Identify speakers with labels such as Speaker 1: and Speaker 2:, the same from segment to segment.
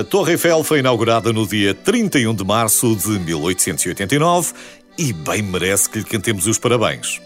Speaker 1: A Torre Eiffel foi inaugurada no dia 31 de março de 1889 e bem merece que lhe cantemos os parabéns.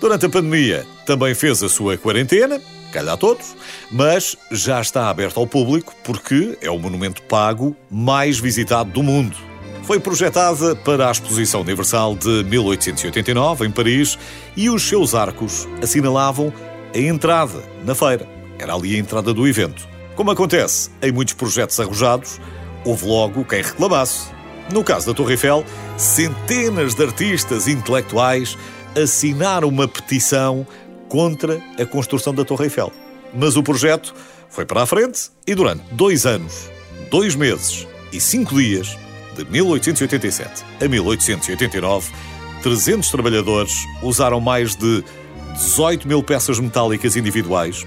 Speaker 1: Durante a pandemia também fez a sua quarentena, calha a todos, mas já está aberto ao público porque é o monumento pago mais visitado do mundo. Foi projetada para a Exposição Universal de 1889 em Paris e os seus arcos assinalavam a entrada na feira. Era ali a entrada do evento. Como acontece em muitos projetos arrojados, houve logo quem reclamasse. No caso da Torre Eiffel, centenas de artistas intelectuais assinaram uma petição contra a construção da Torre Eiffel. Mas o projeto foi para a frente e durante dois anos, dois meses e cinco dias, de 1887 a 1889, 300 trabalhadores usaram mais de 18 mil peças metálicas individuais,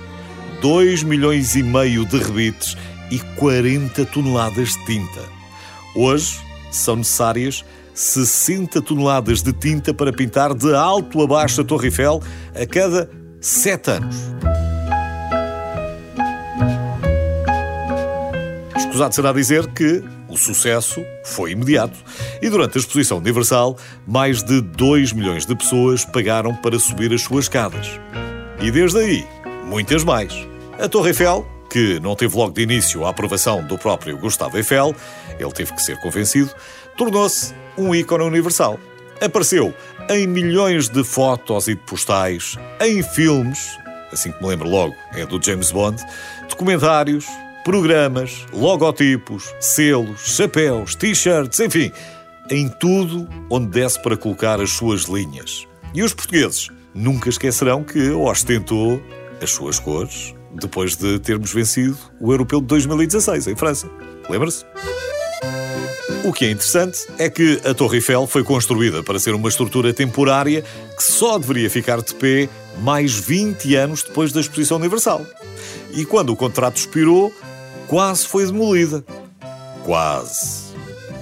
Speaker 1: 2 milhões e meio de rebites e 40 toneladas de tinta. Hoje são necessárias 60 toneladas de tinta para pintar de alto a baixo a Torre Eiffel a cada 7 anos. Escusado será dizer que o sucesso foi imediato e durante a exposição universal mais de 2 milhões de pessoas pagaram para subir as suas escadas. E desde aí, muitas mais. A Torre Eiffel, que não teve logo de início a aprovação do próprio Gustavo Eiffel, ele teve que ser convencido, tornou-se um ícone universal. Apareceu em milhões de fotos e de postais, em filmes, assim que me lembro logo, é do James Bond, documentários, programas, logotipos, selos, chapéus, t-shirts, enfim, em tudo onde desse para colocar as suas linhas. E os portugueses nunca esquecerão que ostentou as suas cores, depois de termos vencido o Europeu de 2016 em França. Lembra-se? O que é interessante é que a Torre Eiffel foi construída para ser uma estrutura temporária que só deveria ficar de pé mais 20 anos depois da Exposição Universal. E quando o contrato expirou, quase foi demolida. Quase.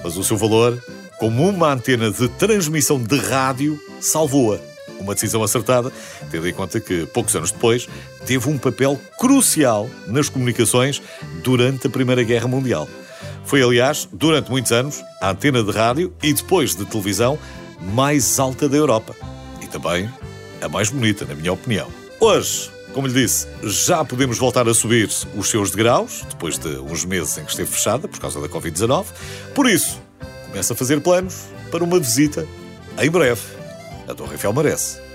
Speaker 1: Mas o seu valor, como uma antena de transmissão de rádio, salvou-a uma decisão acertada, tendo em conta que, poucos anos depois, teve um papel crucial nas comunicações durante a Primeira Guerra Mundial. Foi, aliás, durante muitos anos, a antena de rádio e depois de televisão mais alta da Europa. E também a mais bonita, na minha opinião. Hoje, como lhe disse, já podemos voltar a subir os seus degraus, depois de uns meses em que esteve fechada por causa da Covid-19. Por isso, começa a fazer planos para uma visita em breve. A Torre Eiffel.